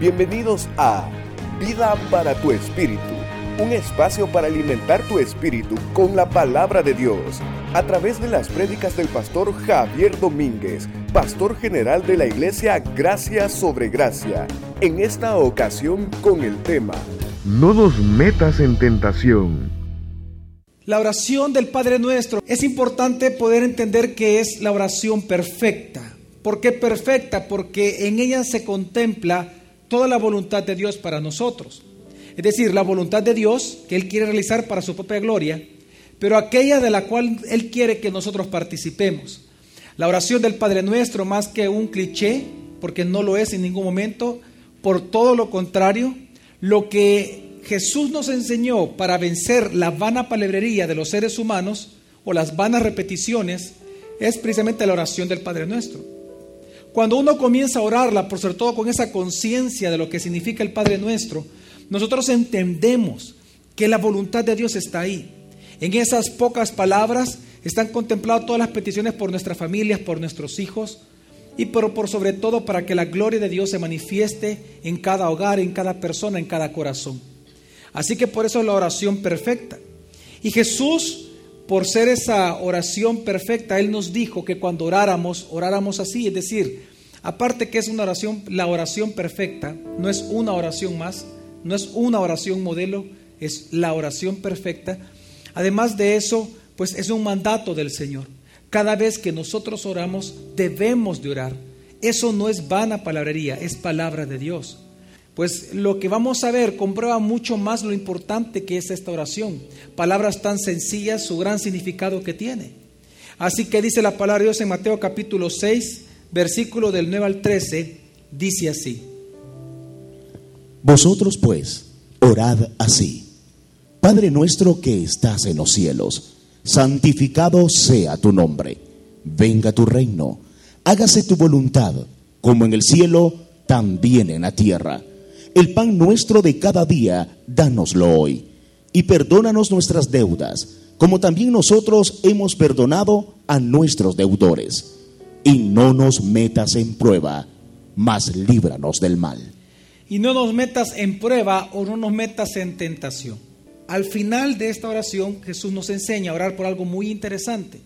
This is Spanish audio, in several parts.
Bienvenidos a Vida para tu Espíritu, un espacio para alimentar tu espíritu con la palabra de Dios, a través de las prédicas del pastor Javier Domínguez, pastor general de la iglesia Gracia sobre Gracia, en esta ocasión con el tema No nos metas en tentación. La oración del Padre Nuestro es importante poder entender que es la oración perfecta. ¿Por qué perfecta? Porque en ella se contempla toda la voluntad de Dios para nosotros. Es decir, la voluntad de Dios que Él quiere realizar para su propia gloria, pero aquella de la cual Él quiere que nosotros participemos. La oración del Padre Nuestro, más que un cliché, porque no lo es en ningún momento, por todo lo contrario, lo que Jesús nos enseñó para vencer la vana palabrería de los seres humanos o las vanas repeticiones es precisamente la oración del Padre Nuestro. Cuando uno comienza a orarla, por sobre todo con esa conciencia de lo que significa el Padre Nuestro, nosotros entendemos que la voluntad de Dios está ahí. En esas pocas palabras están contempladas todas las peticiones por nuestras familias, por nuestros hijos y por, por sobre todo para que la gloria de Dios se manifieste en cada hogar, en cada persona, en cada corazón. Así que por eso es la oración perfecta. Y Jesús por ser esa oración perfecta, Él nos dijo que cuando oráramos, oráramos así, es decir, aparte que es una oración, la oración perfecta, no es una oración más, no es una oración modelo, es la oración perfecta. Además de eso, pues es un mandato del Señor. Cada vez que nosotros oramos, debemos de orar. Eso no es vana palabrería, es palabra de Dios. Pues lo que vamos a ver comprueba mucho más lo importante que es esta oración. Palabras tan sencillas, su gran significado que tiene. Así que dice la palabra de Dios en Mateo capítulo 6, versículo del 9 al 13, dice así. Vosotros pues, orad así. Padre nuestro que estás en los cielos, santificado sea tu nombre. Venga tu reino. Hágase tu voluntad, como en el cielo, también en la tierra. El pan nuestro de cada día, dánoslo hoy. Y perdónanos nuestras deudas, como también nosotros hemos perdonado a nuestros deudores. Y no nos metas en prueba, mas líbranos del mal. Y no nos metas en prueba o no nos metas en tentación. Al final de esta oración Jesús nos enseña a orar por algo muy interesante.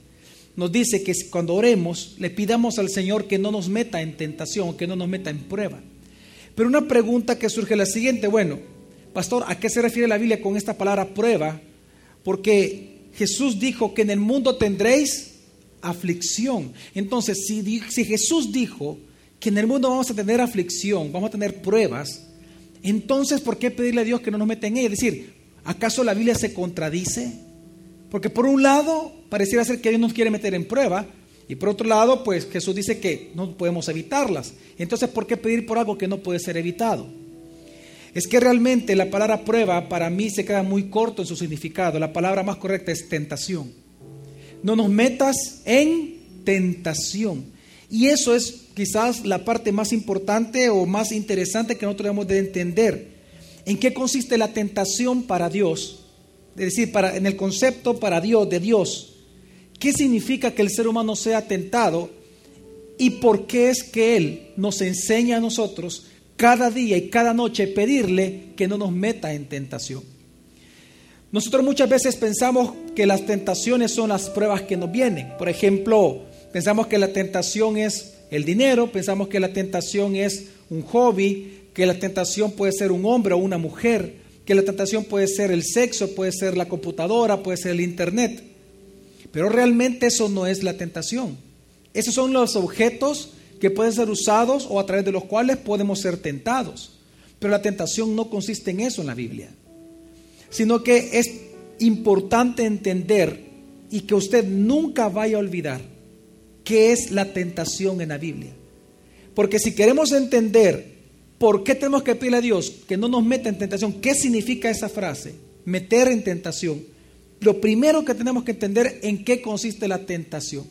Nos dice que cuando oremos le pidamos al Señor que no nos meta en tentación, que no nos meta en prueba. Pero una pregunta que surge es la siguiente, bueno, pastor, ¿a qué se refiere la Biblia con esta palabra prueba? Porque Jesús dijo que en el mundo tendréis aflicción. Entonces, si, Jesús dijo que en el mundo vamos a tener aflicción, vamos a tener pruebas, entonces, ¿por qué pedirle a Dios que no nos meta en ella? Es decir, ¿acaso la Biblia se contradice? Porque por un lado, pareciera ser que Dios nos quiere meter en prueba, y por otro lado, pues Jesús dice que no podemos evitarlas. Entonces, ¿por qué pedir por algo que no puede ser evitado? Es que realmente la palabra prueba para mí se queda muy corto en su significado. La palabra más correcta es tentación. No nos metas en tentación. Y eso es quizás la parte más importante o más interesante que nosotros debemos de entender. ¿En qué consiste la tentación para Dios? Es decir, para, en el concepto para Dios, de Dios. ¿Qué significa que el ser humano sea tentado? ¿Y por qué es que Él nos enseña a nosotros cada día y cada noche pedirle que no nos meta en tentación? Nosotros muchas veces pensamos que las tentaciones son las pruebas que nos vienen. Por ejemplo, pensamos que la tentación es el dinero, pensamos que la tentación es un hobby, que la tentación puede ser un hombre o una mujer, que la tentación puede ser el sexo, puede ser la computadora, puede ser el internet. Pero realmente eso no es la tentación. Esos son los objetos que pueden ser usados o a través de los cuales podemos ser tentados. Pero la tentación no consiste en eso en la Biblia, sino que es importante entender y que usted nunca vaya a olvidar qué es la tentación en la Biblia. Porque si queremos entender por qué tenemos que pedirle a Dios que no nos meta en tentación, qué significa esa frase, meter en tentación, lo primero que tenemos que entender en qué consiste la tentación.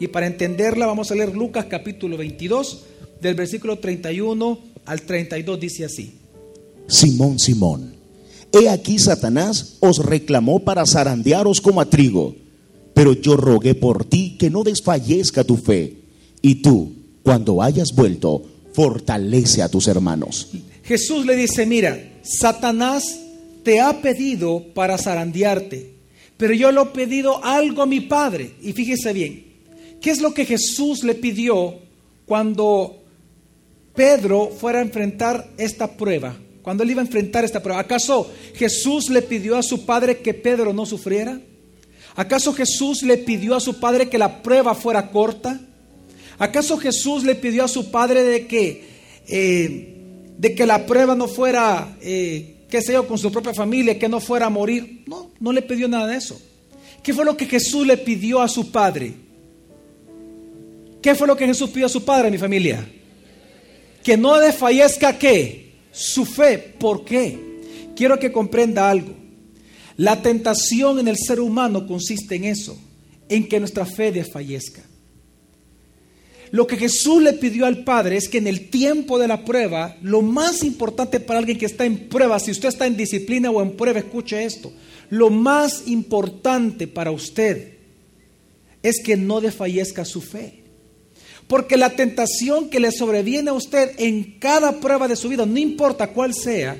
Y para entenderla vamos a leer Lucas capítulo 22, del versículo 31 al 32, dice así. Simón, Simón, he aquí Satanás os reclamó para zarandearos como a trigo, pero yo rogué por ti que no desfallezca tu fe, y tú, cuando hayas vuelto, fortalece a tus hermanos. Jesús le dice, mira, Satanás te ha pedido para zarandearte, pero yo le he pedido algo a mi Padre. Y fíjese bien, ¿qué es lo que Jesús le pidió cuando Pedro fuera a enfrentar esta prueba? Cuando él iba a enfrentar esta prueba, ¿acaso Jesús le pidió a su Padre que Pedro no sufriera? ¿Acaso Jesús le pidió a su Padre que la prueba fuera corta? ¿Acaso Jesús le pidió a su Padre de que... Eh, de que la prueba no fuera, eh, qué yo, con su propia familia, que no fuera a morir. No, no le pidió nada de eso. ¿Qué fue lo que Jesús le pidió a su padre? ¿Qué fue lo que Jesús pidió a su padre, mi familia? Que no desfallezca qué? Su fe. ¿Por qué? Quiero que comprenda algo. La tentación en el ser humano consiste en eso, en que nuestra fe desfallezca. Lo que Jesús le pidió al Padre es que en el tiempo de la prueba, lo más importante para alguien que está en prueba, si usted está en disciplina o en prueba, escuche esto, lo más importante para usted es que no desfallezca su fe. Porque la tentación que le sobreviene a usted en cada prueba de su vida, no importa cuál sea,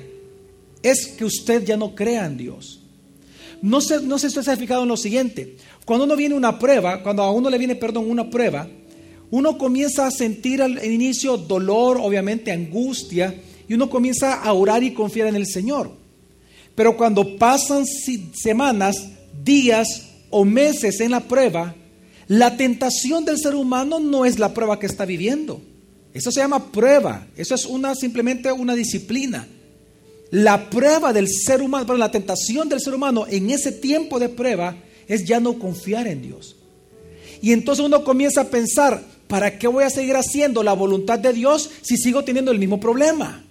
es que usted ya no crea en Dios. No sé, no sé si usted se ha fijado en lo siguiente. Cuando uno viene una prueba, cuando a uno le viene, perdón, una prueba, uno comienza a sentir al inicio dolor, obviamente angustia, y uno comienza a orar y confiar en el Señor. Pero cuando pasan semanas, días o meses en la prueba, la tentación del ser humano no es la prueba que está viviendo. Eso se llama prueba. Eso es una simplemente una disciplina. La prueba del ser humano, la tentación del ser humano en ese tiempo de prueba es ya no confiar en Dios. Y entonces uno comienza a pensar, ¿para qué voy a seguir haciendo la voluntad de Dios si sigo teniendo el mismo problema?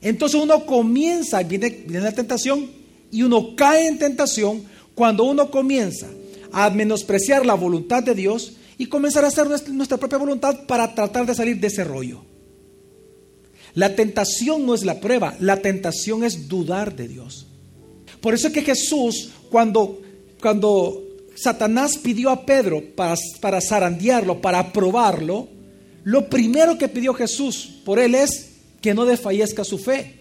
Entonces uno comienza, viene, viene la tentación y uno cae en tentación cuando uno comienza a menospreciar la voluntad de Dios y comenzar a hacer nuestra propia voluntad para tratar de salir de ese rollo. La tentación no es la prueba, la tentación es dudar de Dios. Por eso es que Jesús, cuando, cuando Satanás pidió a Pedro para, para zarandearlo, para probarlo, lo primero que pidió Jesús por él es que no desfallezca su fe.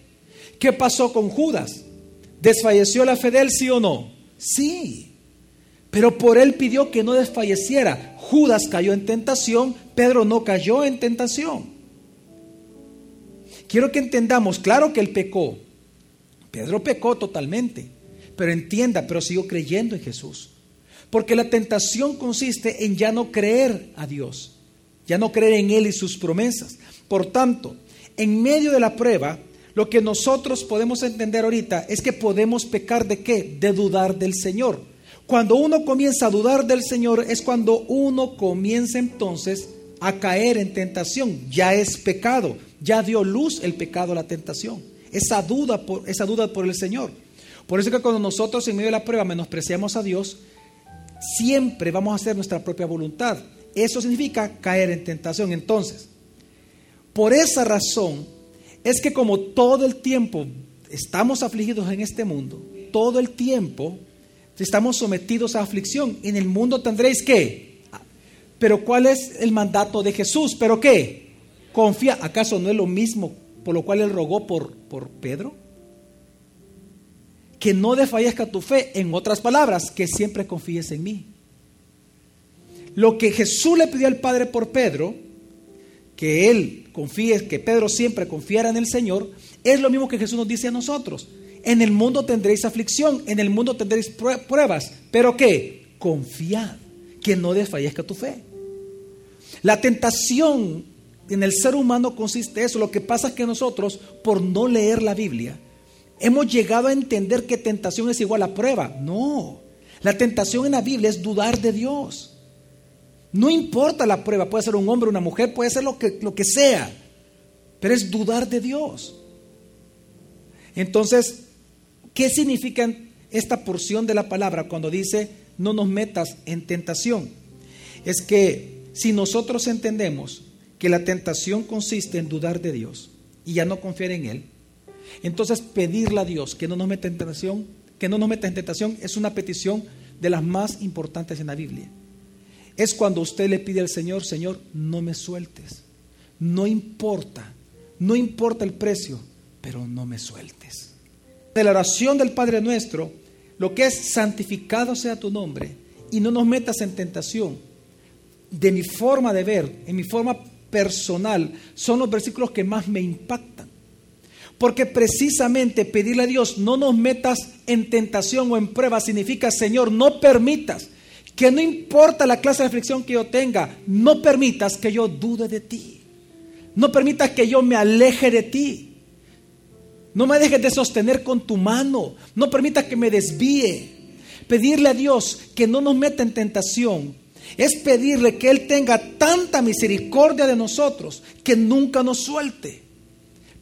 ¿Qué pasó con Judas? ¿Desfalleció la fe de él, sí o no? Sí. Pero por él pidió que no desfalleciera. Judas cayó en tentación, Pedro no cayó en tentación. Quiero que entendamos, claro que él pecó. Pedro pecó totalmente, pero entienda, pero siguió creyendo en Jesús. Porque la tentación consiste en ya no creer a Dios, ya no creer en Él y sus promesas. Por tanto, en medio de la prueba, lo que nosotros podemos entender ahorita es que podemos pecar de qué? De dudar del Señor. Cuando uno comienza a dudar del Señor es cuando uno comienza entonces a caer en tentación. Ya es pecado, ya dio luz el pecado a la tentación. Esa duda por, esa duda por el Señor. Por eso que cuando nosotros en medio de la prueba menospreciamos a Dios, siempre vamos a hacer nuestra propia voluntad. Eso significa caer en tentación. Entonces, por esa razón es que como todo el tiempo estamos afligidos en este mundo, todo el tiempo estamos sometidos a aflicción. En el mundo tendréis que. Pero ¿cuál es el mandato de Jesús? ¿Pero qué? Confía. ¿Acaso no es lo mismo por lo cual él rogó por, por Pedro? Que no desfallezca tu fe. En otras palabras, que siempre confíes en mí. Lo que Jesús le pidió al Padre por Pedro, que él confíe, que Pedro siempre confiara en el Señor, es lo mismo que Jesús nos dice a nosotros. En el mundo tendréis aflicción, en el mundo tendréis pruebas, pero ¿qué? Confiad, que no desfallezca tu fe. La tentación en el ser humano consiste en eso. Lo que pasa es que nosotros, por no leer la Biblia, hemos llegado a entender que tentación es igual a prueba. No, la tentación en la Biblia es dudar de Dios. No importa la prueba, puede ser un hombre, una mujer, puede ser lo que, lo que sea, pero es dudar de Dios. Entonces, ¿qué significa esta porción de la palabra cuando dice no nos metas en tentación? Es que si nosotros entendemos que la tentación consiste en dudar de Dios y ya no confiar en Él, entonces pedirle a Dios que no nos meta en tentación, que no nos meta en tentación es una petición de las más importantes en la Biblia. Es cuando usted le pide al Señor, Señor, no me sueltes. No importa, no importa el precio, pero no me sueltes. De la oración del Padre nuestro, lo que es santificado sea tu nombre y no nos metas en tentación. De mi forma de ver, en mi forma personal, son los versículos que más me impactan. Porque precisamente pedirle a Dios, no nos metas en tentación o en prueba, significa, Señor, no permitas que no importa la clase de aflicción que yo tenga, no permitas que yo dude de ti. No permitas que yo me aleje de ti. No me dejes de sostener con tu mano. No permitas que me desvíe. Pedirle a Dios que no nos meta en tentación es pedirle que Él tenga tanta misericordia de nosotros que nunca nos suelte.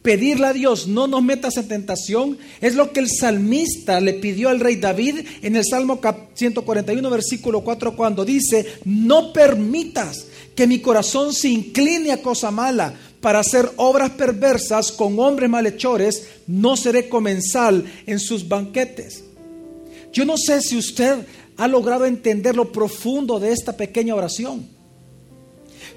Pedirle a Dios, no nos metas en tentación, es lo que el salmista le pidió al rey David en el Salmo 141, versículo 4, cuando dice, no permitas que mi corazón se incline a cosa mala para hacer obras perversas con hombres malhechores, no seré comensal en sus banquetes. Yo no sé si usted ha logrado entender lo profundo de esta pequeña oración.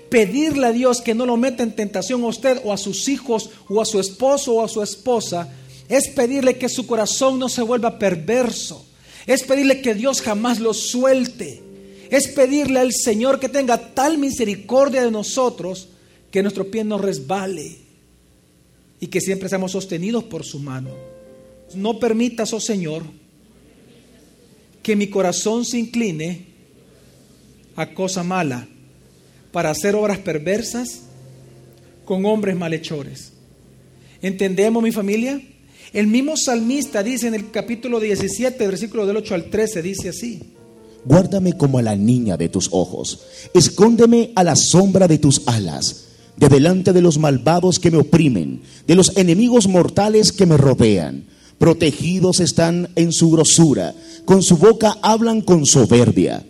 Pedirle a Dios que no lo meta en tentación a usted o a sus hijos o a su esposo o a su esposa es pedirle que su corazón no se vuelva perverso. Es pedirle que Dios jamás lo suelte. Es pedirle al Señor que tenga tal misericordia de nosotros que nuestro pie no resbale y que siempre seamos sostenidos por su mano. No permitas, oh Señor, que mi corazón se incline a cosa mala para hacer obras perversas con hombres malhechores. ¿Entendemos mi familia? El mismo salmista dice en el capítulo 17, versículo del 8 al 13, dice así. Guárdame como a la niña de tus ojos, escóndeme a la sombra de tus alas, de delante de los malvados que me oprimen, de los enemigos mortales que me rodean protegidos están en su grosura, con su boca hablan con soberbia.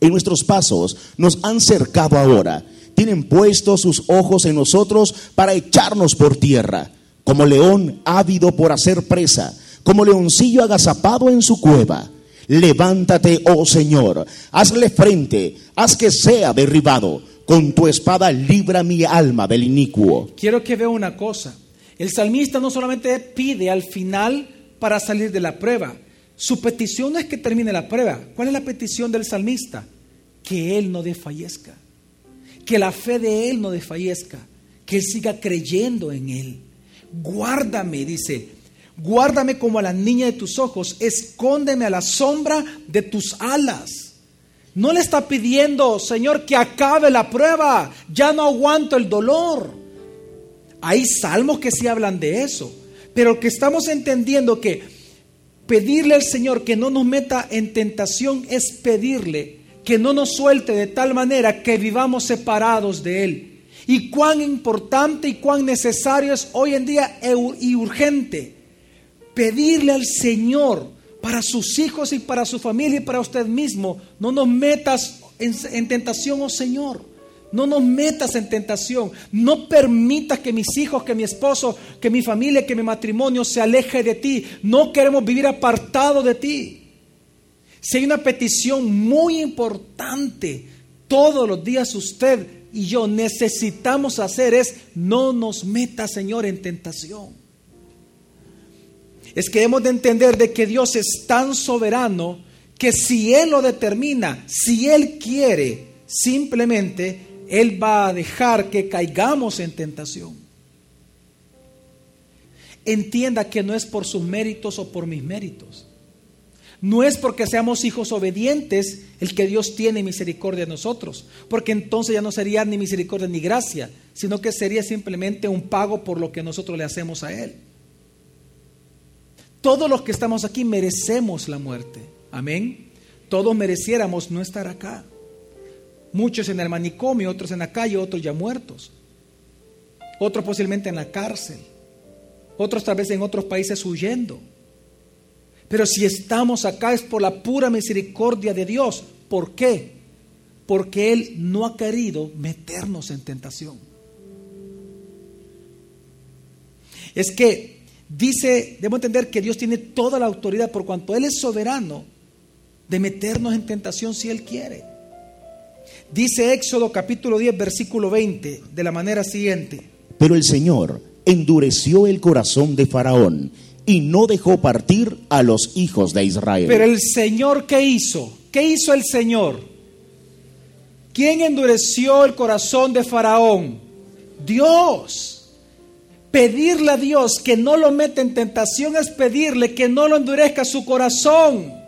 En nuestros pasos nos han cercado ahora, tienen puestos sus ojos en nosotros para echarnos por tierra, como león ávido por hacer presa, como leoncillo agazapado en su cueva. Levántate, oh Señor, hazle frente, haz que sea derribado. Con tu espada libra mi alma del inicuo. Quiero que vea una cosa. El salmista no solamente pide al final para salir de la prueba, su petición no es que termine la prueba. ¿Cuál es la petición del salmista? Que él no desfallezca, que la fe de él no desfallezca, que él siga creyendo en él. Guárdame, dice, guárdame como a la niña de tus ojos, escóndeme a la sombra de tus alas. No le está pidiendo, Señor, que acabe la prueba, ya no aguanto el dolor. Hay salmos que sí hablan de eso, pero que estamos entendiendo que pedirle al Señor que no nos meta en tentación es pedirle que no nos suelte de tal manera que vivamos separados de Él. Y cuán importante y cuán necesario es hoy en día y urgente pedirle al Señor para sus hijos y para su familia y para usted mismo, no nos metas en, en tentación, oh Señor. No nos metas en tentación. No permitas que mis hijos, que mi esposo, que mi familia, que mi matrimonio se aleje de ti. No queremos vivir apartado de ti. Si hay una petición muy importante, todos los días usted y yo necesitamos hacer es, no nos meta, Señor, en tentación. Es que hemos de entender de que Dios es tan soberano que si Él lo determina, si Él quiere, simplemente él va a dejar que caigamos en tentación. Entienda que no es por sus méritos o por mis méritos. No es porque seamos hijos obedientes el que Dios tiene misericordia de nosotros, porque entonces ya no sería ni misericordia ni gracia, sino que sería simplemente un pago por lo que nosotros le hacemos a Él. Todos los que estamos aquí merecemos la muerte. Amén. Todos mereciéramos no estar acá. Muchos en el manicomio, otros en la calle, otros ya muertos. Otros posiblemente en la cárcel. Otros tal vez en otros países huyendo. Pero si estamos acá es por la pura misericordia de Dios. ¿Por qué? Porque Él no ha querido meternos en tentación. Es que dice, debo entender que Dios tiene toda la autoridad por cuanto Él es soberano de meternos en tentación si Él quiere. Dice Éxodo capítulo 10, versículo 20, de la manera siguiente. Pero el Señor endureció el corazón de Faraón y no dejó partir a los hijos de Israel. Pero el Señor, ¿qué hizo? ¿Qué hizo el Señor? ¿Quién endureció el corazón de Faraón? Dios. Pedirle a Dios que no lo meta en tentación es pedirle que no lo endurezca su corazón.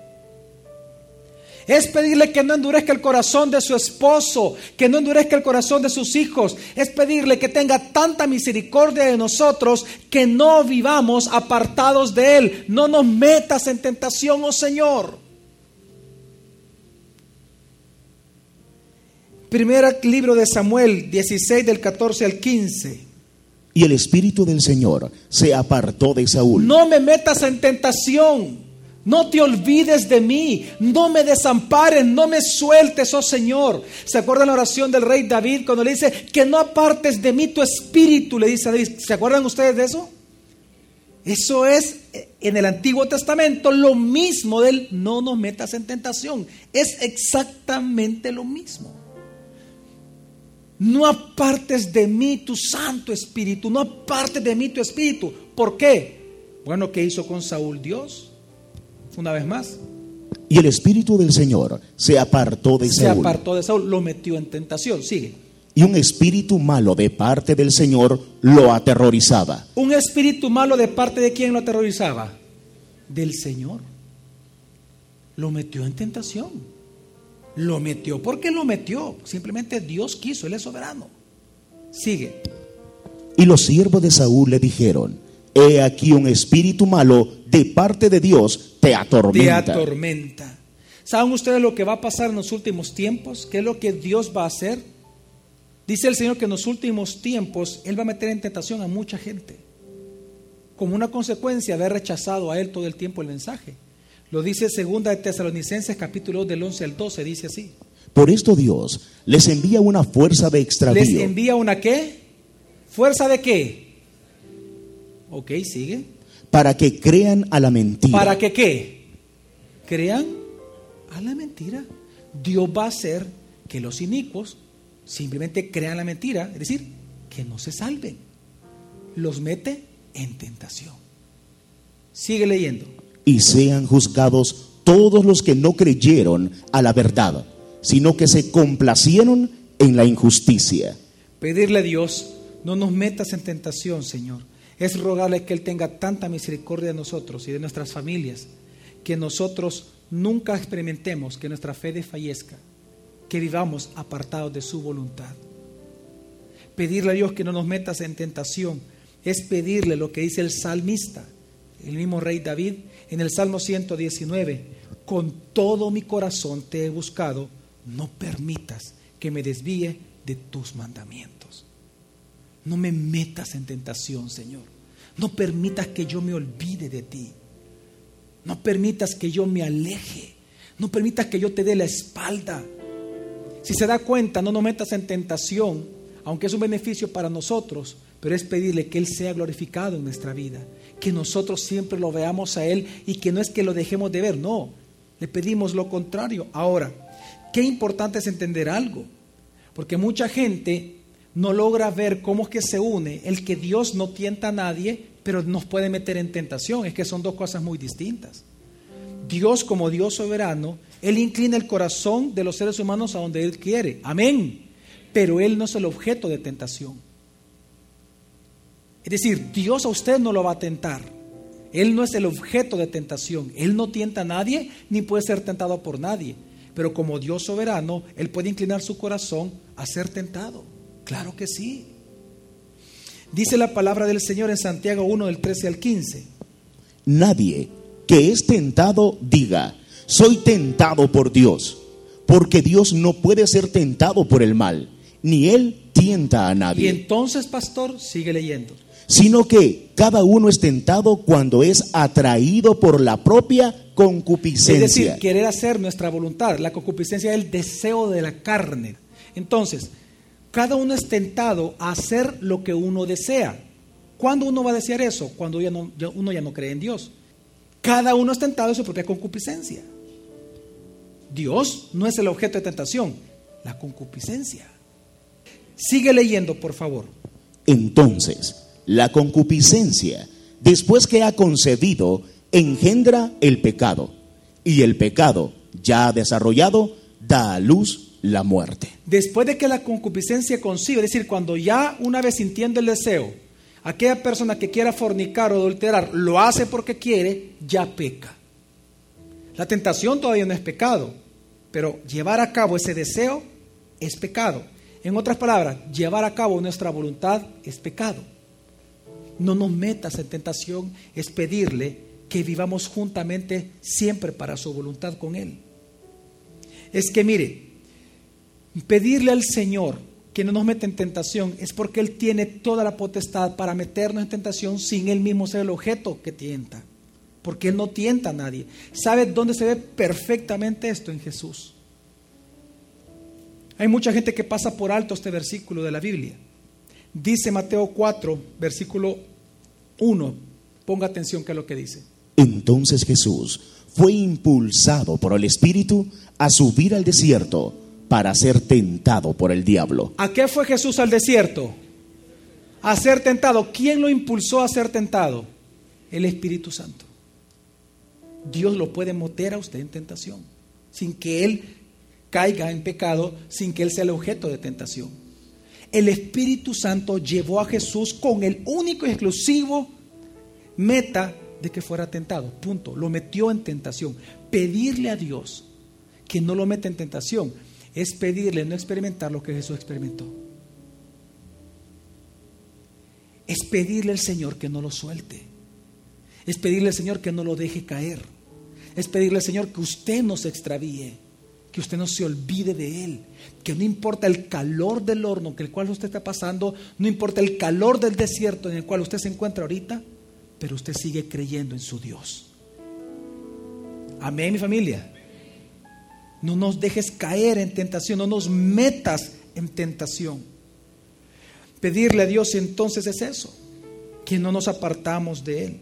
Es pedirle que no endurezca el corazón de su esposo, que no endurezca el corazón de sus hijos. Es pedirle que tenga tanta misericordia de nosotros que no vivamos apartados de Él. No nos metas en tentación, oh Señor. Primer libro de Samuel 16 del 14 al 15. Y el Espíritu del Señor se apartó de Saúl. No me metas en tentación. No te olvides de mí, no me desampares, no me sueltes, oh Señor. ¿Se acuerdan la oración del rey David cuando le dice que no apartes de mí tu espíritu? Le dice a David, ¿se acuerdan ustedes de eso? Eso es en el Antiguo Testamento lo mismo del no nos metas en tentación. Es exactamente lo mismo. No apartes de mí tu Santo Espíritu, no apartes de mí tu Espíritu. ¿Por qué? Bueno, ¿qué hizo con Saúl Dios? Una vez más. Y el Espíritu del Señor se apartó de Se Saúl. apartó de Saúl, lo metió en tentación. Sigue. Y un espíritu malo de parte del Señor lo aterrorizaba. Un espíritu malo de parte de quién lo aterrorizaba? Del Señor. Lo metió en tentación. Lo metió. ¿Por qué lo metió? Simplemente Dios quiso, Él es soberano. Sigue. Y los siervos de Saúl le dijeron, he aquí un espíritu malo de parte de Dios te Te atormenta. atormenta. ¿Saben ustedes lo que va a pasar en los últimos tiempos? ¿Qué es lo que Dios va a hacer? Dice el Señor que en los últimos tiempos Él va a meter en tentación a mucha gente. Como una consecuencia de haber rechazado a Él todo el tiempo el mensaje. Lo dice segunda de Tesalonicenses capítulo 2 del 11 al 12, dice así. Por esto Dios les envía una fuerza de Les extravío envía una qué? ¿Fuerza de qué? Ok, sigue. para que crean a la mentira. ¿Para que qué? Crean a la mentira. Dios va a hacer que los inicuos simplemente crean la mentira, es decir, que no se salven. Los mete en tentación. Sigue leyendo. y sean juzgados todos los que no creyeron a la verdad, sino que se complacieron en la injusticia. Pedirle a Dios, no nos metas en tentación, Señor. Es rogarle que Él tenga tanta misericordia de nosotros y de nuestras familias, que nosotros nunca experimentemos que nuestra fe desfallezca, que vivamos apartados de su voluntad. Pedirle a Dios que no nos metas en tentación es pedirle lo que dice el salmista, el mismo rey David, en el Salmo 119, con todo mi corazón te he buscado, no permitas que me desvíe de tus mandamientos. No me metas en tentación, Señor. No permitas que yo me olvide de ti. No permitas que yo me aleje. No permitas que yo te dé la espalda. Si se da cuenta, no nos metas en tentación, aunque es un beneficio para nosotros, pero es pedirle que Él sea glorificado en nuestra vida, que nosotros siempre lo veamos a Él y que no es que lo dejemos de ver, no, le pedimos lo contrario. Ahora, qué importante es entender algo, porque mucha gente no logra ver cómo es que se une el que Dios no tienta a nadie, pero nos puede meter en tentación, es que son dos cosas muy distintas. Dios como Dios soberano, Él inclina el corazón de los seres humanos a donde Él quiere. Amén. Pero Él no es el objeto de tentación. Es decir, Dios a usted no lo va a tentar. Él no es el objeto de tentación. Él no tienta a nadie ni puede ser tentado por nadie. Pero como Dios soberano, Él puede inclinar su corazón a ser tentado. Claro que sí. Dice la palabra del Señor en Santiago 1 del 13 al 15. Nadie que es tentado diga, soy tentado por Dios, porque Dios no puede ser tentado por el mal, ni Él tienta a Y nadie, entonces, pastor, sigue leyendo. sino que cada uno es tentado cuando es atraído por la propia Es decir, concupiscencia. querer hacer nuestra voluntad. La concupiscencia es el deseo de la carne. Entonces, cada uno es tentado a hacer lo que uno desea. ¿Cuándo uno va a desear eso? Cuando ya no- ya- uno ya no cree en Dios. Cada uno es tentado en su propia concupiscencia. Dios no es el objeto de tentación, la concupiscencia. Sigue leyendo, por favor. Entonces, La concupiscencia, después que ha concebido, engendra el pecado. Y el pecado, ya desarrollado, da a luz la muerte. Después de que la concupiscencia concibe, es decir, cuando ya una vez sintiendo el deseo, aquella persona que quiera fornicar o adulterar lo hace porque quiere, ya peca. La tentación todavía no es pecado, pero llevar a cabo ese deseo es pecado. En otras palabras, llevar a cabo nuestra voluntad es pecado. No nos metas en tentación, es pedirle que vivamos juntamente siempre para su voluntad con Él. Es que mire, pedirle al Señor que no nos meta en tentación es porque Él tiene toda la potestad para meternos en tentación sin Él mismo ser el objeto que tienta. Porque Él no tienta a nadie. ¿Sabe dónde se ve perfectamente esto? En Jesús. Hay mucha gente que pasa por alto este versículo de la Biblia. Dice Mateo 4, versículo 1. Ponga atención que es lo que dice. Entonces Jesús fue impulsado por el Espíritu a subir al desierto para ser tentado por el diablo. ¿A qué fue Jesús al desierto? A ser tentado. ¿Quién lo impulsó a ser tentado? El Espíritu Santo. Dios lo puede meter a usted en tentación, sin que Él caiga en pecado, sin que Él sea el objeto de tentación. El Espíritu Santo llevó a Jesús con el único y exclusivo meta de que fuera tentado. Punto. Lo metió en tentación. Pedirle a Dios que no lo meta en tentación es pedirle no experimentar lo que Jesús experimentó. Es pedirle al Señor que no lo suelte. Es pedirle al Señor que no lo deje caer. Es pedirle al Señor que usted no se extravíe, que usted no se olvide de Él, que no importa el calor del horno que el cual usted está pasando, no importa el calor del desierto en el cual usted se encuentra ahorita, pero usted sigue creyendo en su Dios. Amén, mi familia. No nos dejes caer en tentación, no nos metas en tentación. Pedirle a Dios entonces es eso, que no nos apartamos de Él.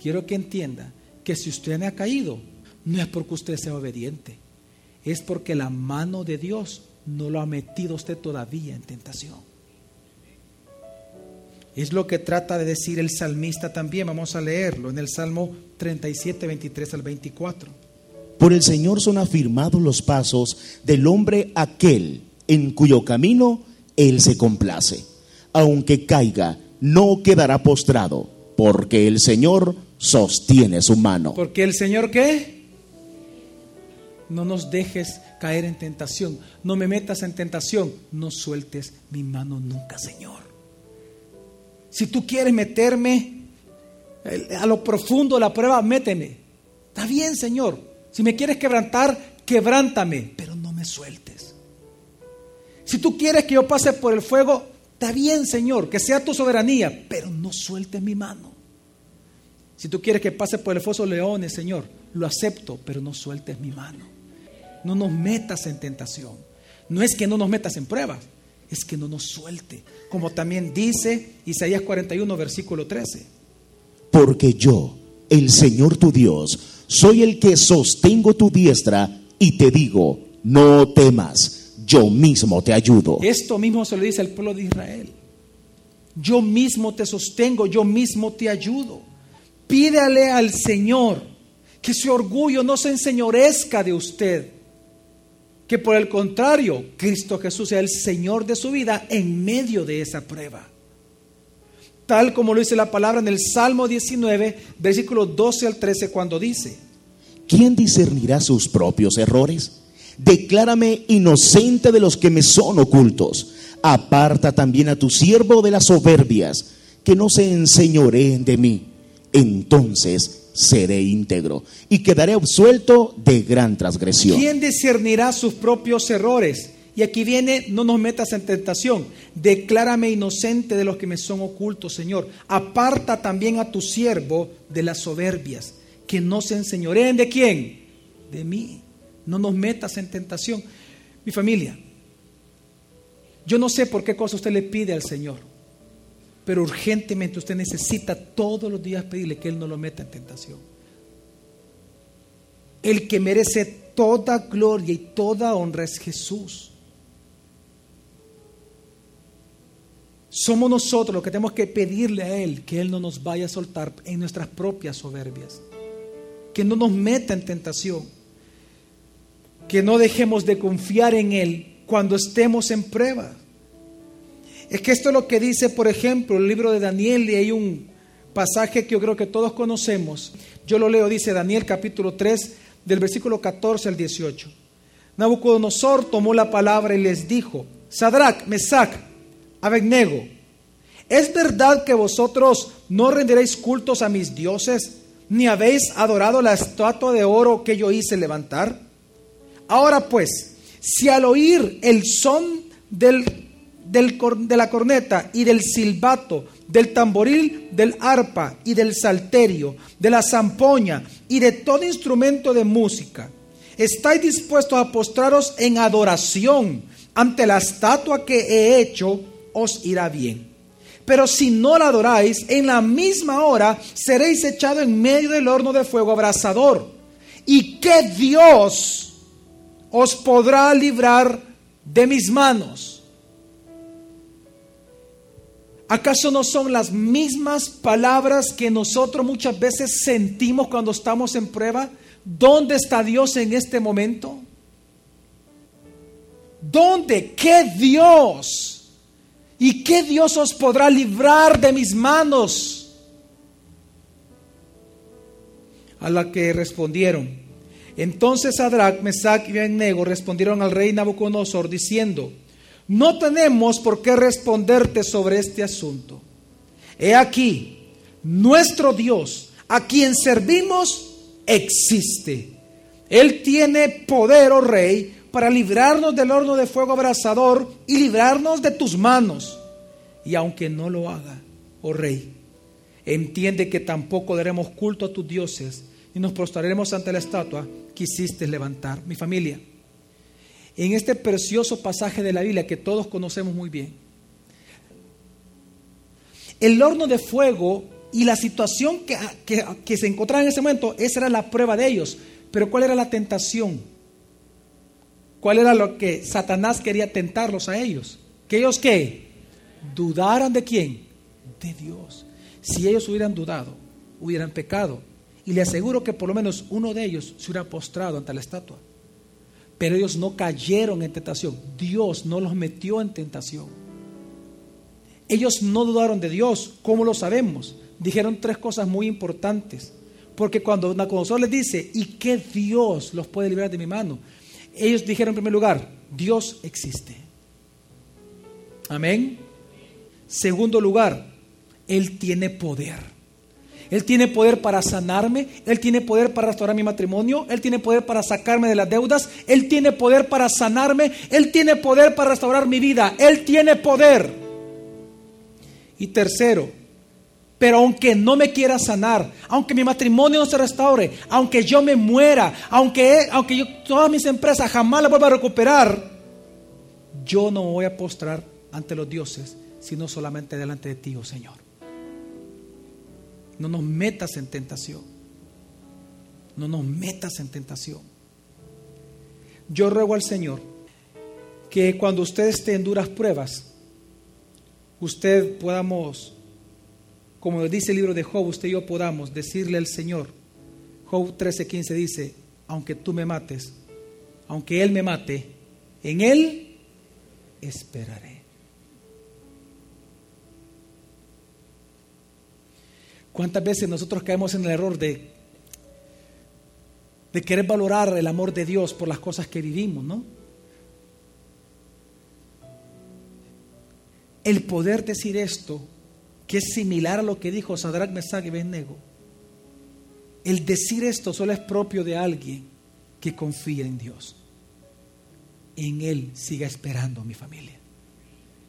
Quiero que entienda que si usted ha caído, no es porque usted sea obediente, es porque la mano de Dios no lo ha metido usted todavía en tentación. Es lo que trata de decir el salmista también. Vamos a leerlo en el Salmo 37, 23 al 24. Por el Señor son afirmados los pasos del hombre aquel en cuyo camino Él se complace. Aunque caiga, no quedará postrado, porque el Señor sostiene su mano. Porque el Señor qué? No nos dejes caer en tentación. No me metas en tentación. No sueltes mi mano nunca, Señor. Si tú quieres meterme a lo profundo de la prueba, méteme. Está bien, Señor. Si me quieres quebrantar, quebrántame, pero no me sueltes. Si tú quieres que yo pase por el fuego, está bien, Señor, que sea tu soberanía, pero no sueltes mi mano. Si tú quieres que pase por el foso leones, Señor, lo acepto, pero no sueltes mi mano. No nos metas en tentación. No es que no nos metas en pruebas, es que no nos suelte, como también dice Isaías 41, versículo 13. Porque yo, el Señor tu Dios, soy el que sostengo tu diestra y te digo, no temas, yo mismo te ayudo. Esto mismo se lo dice al pueblo de Israel. Yo mismo te sostengo, yo mismo te ayudo. Pídale al Señor que su orgullo no se enseñorezca de usted que por el contrario, Cristo Jesús sea el Señor de su vida en medio de esa prueba. Tal como lo dice la palabra en el Salmo 19, versículos 12 al 13, cuando dice, ¿quién discernirá sus propios errores? Declárame inocente de los que me son ocultos. Aparta también a tu siervo de las soberbias, que no se enseñoreen de mí. Entonces seré íntegro y quedaré absuelto de gran transgresión. ¿Quién discernirá sus propios errores? Y aquí viene, no nos metas en tentación. Declárame inocente de los que me son ocultos, Señor. Aparta también a tu siervo de las soberbias, que no se enseñoreen de quién? De mí. No nos metas en tentación. Mi familia, yo no sé por qué cosa usted le pide al Señor pero urgentemente usted necesita todos los días pedirle que Él no lo meta en tentación. El que merece toda gloria y toda honra es Jesús. Somos nosotros los que tenemos que pedirle a Él que Él no nos vaya a soltar en nuestras propias soberbias, que no nos meta en tentación, que no dejemos de confiar en Él cuando estemos en prueba. Es que esto es lo que dice, por ejemplo, el libro de Daniel y hay un pasaje que yo creo que todos conocemos. Yo lo leo, dice Daniel capítulo 3, del versículo 14 al 18. Nabucodonosor tomó la palabra y les dijo, Sadrach, Mesach, Abednego, ¿es verdad que vosotros no renderéis cultos a mis dioses, ni habéis adorado la estatua de oro que yo hice levantar? Ahora pues, si al oír el son del de la corneta y del silbato, del tamboril, del arpa y del salterio, de la zampoña y de todo instrumento de música. Estáis dispuestos a postraros en adoración ante la estatua que he hecho, os irá bien. Pero si no la adoráis, en la misma hora seréis echados en medio del horno de fuego abrasador. ¿Y qué Dios os podrá librar de mis manos? ¿Acaso no son las mismas palabras que nosotros muchas veces sentimos cuando estamos en prueba? ¿Dónde está Dios en este momento? ¿Dónde? ¿Qué Dios? ¿Y qué Dios os podrá librar de mis manos? A la que respondieron. Entonces Sadrach, Mesach y Abednego respondieron al rey Nabucodonosor diciendo: no tenemos por qué responderte sobre este asunto. He aquí, nuestro Dios, a quien servimos, existe. Él tiene poder, oh rey, para librarnos del horno de fuego abrasador y librarnos de tus manos. Y aunque no lo haga, oh rey, entiende que tampoco daremos culto a tus dioses y nos prostraremos ante la estatua que hiciste levantar. Mi familia en este precioso pasaje de la Biblia que todos conocemos muy bien. El horno de fuego y la situación que, se encontraba en ese momento, esa era la prueba de ellos. Pero ¿cuál era la tentación? ¿Cuál era lo que Satanás quería tentarlos a ellos? Que ellos qué? Dudaran de quién? De Dios. Si ellos hubieran dudado, hubieran pecado. Y le aseguro que por lo menos uno de ellos se hubiera postrado ante la estatua. Pero ellos no cayeron en tentación. Dios no los metió en tentación. Ellos no dudaron de Dios. ¿Cómo lo sabemos? Dijeron tres cosas muy importantes. Porque cuando Nabucodonosor les dice, ¿y qué Dios los puede librar de mi mano? Ellos dijeron en primer lugar, Dios existe. Amén. Segundo lugar, Él tiene poder. Él tiene poder para sanarme, Él tiene poder para restaurar mi matrimonio, Él tiene poder para sacarme de las deudas, Él tiene poder para sanarme, Él tiene poder para restaurar mi vida, Él tiene poder. Y tercero, pero aunque no me quiera sanar, aunque mi matrimonio no se restaure, aunque yo me muera, aunque, aunque yo, todas mis empresas jamás las vuelva a recuperar, yo no voy a postrar ante los dioses, sino solamente delante de ti, oh Señor. No nos metas en tentación. No nos metas en tentación. Yo ruego al Señor que cuando usted esté en duras pruebas, usted podamos, como dice el libro de Job, usted y yo podamos decirle al Señor, Job 13:15 dice, aunque tú me mates, aunque Él me mate, en Él esperaré. ¿Cuántas veces nosotros caemos en el error de, de querer valorar el amor de Dios por las cosas que vivimos, ¿no? El poder decir esto, que es similar a lo que dijo Sadrach, Mesach y Abednego, el decir esto solo es propio de alguien que confía en Dios. En Él siga esperando, mi familia.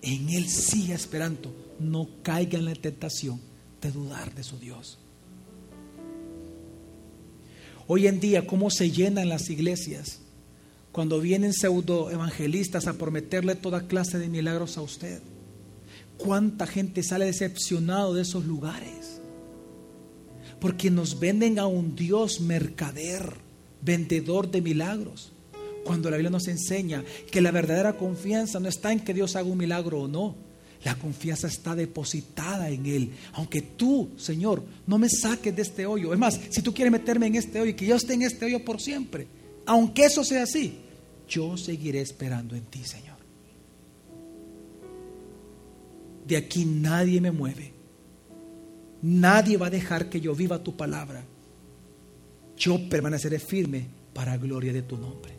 En Él siga esperando. No caiga en la tentación de dudar de su Dios. Hoy en día, ¿cómo se llenan las iglesias cuando vienen pseudo evangelistas a prometerle toda clase de milagros a usted? ¿Cuánta gente sale decepcionado de esos lugares? Porque nos venden a un Dios mercader, vendedor de milagros. Cuando la Biblia nos enseña que la verdadera confianza no está en que Dios haga un milagro o no, La confianza está depositada en Él. Aunque tú, Señor, no me saques de este hoyo. Es más, si tú quieres meterme en este hoyo y que yo esté en este hoyo por siempre, aunque eso sea así, yo seguiré esperando en ti, Señor. De aquí nadie me mueve. Nadie va a dejar que yo viva tu palabra. Yo permaneceré firme para gloria de tu nombre.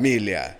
familia.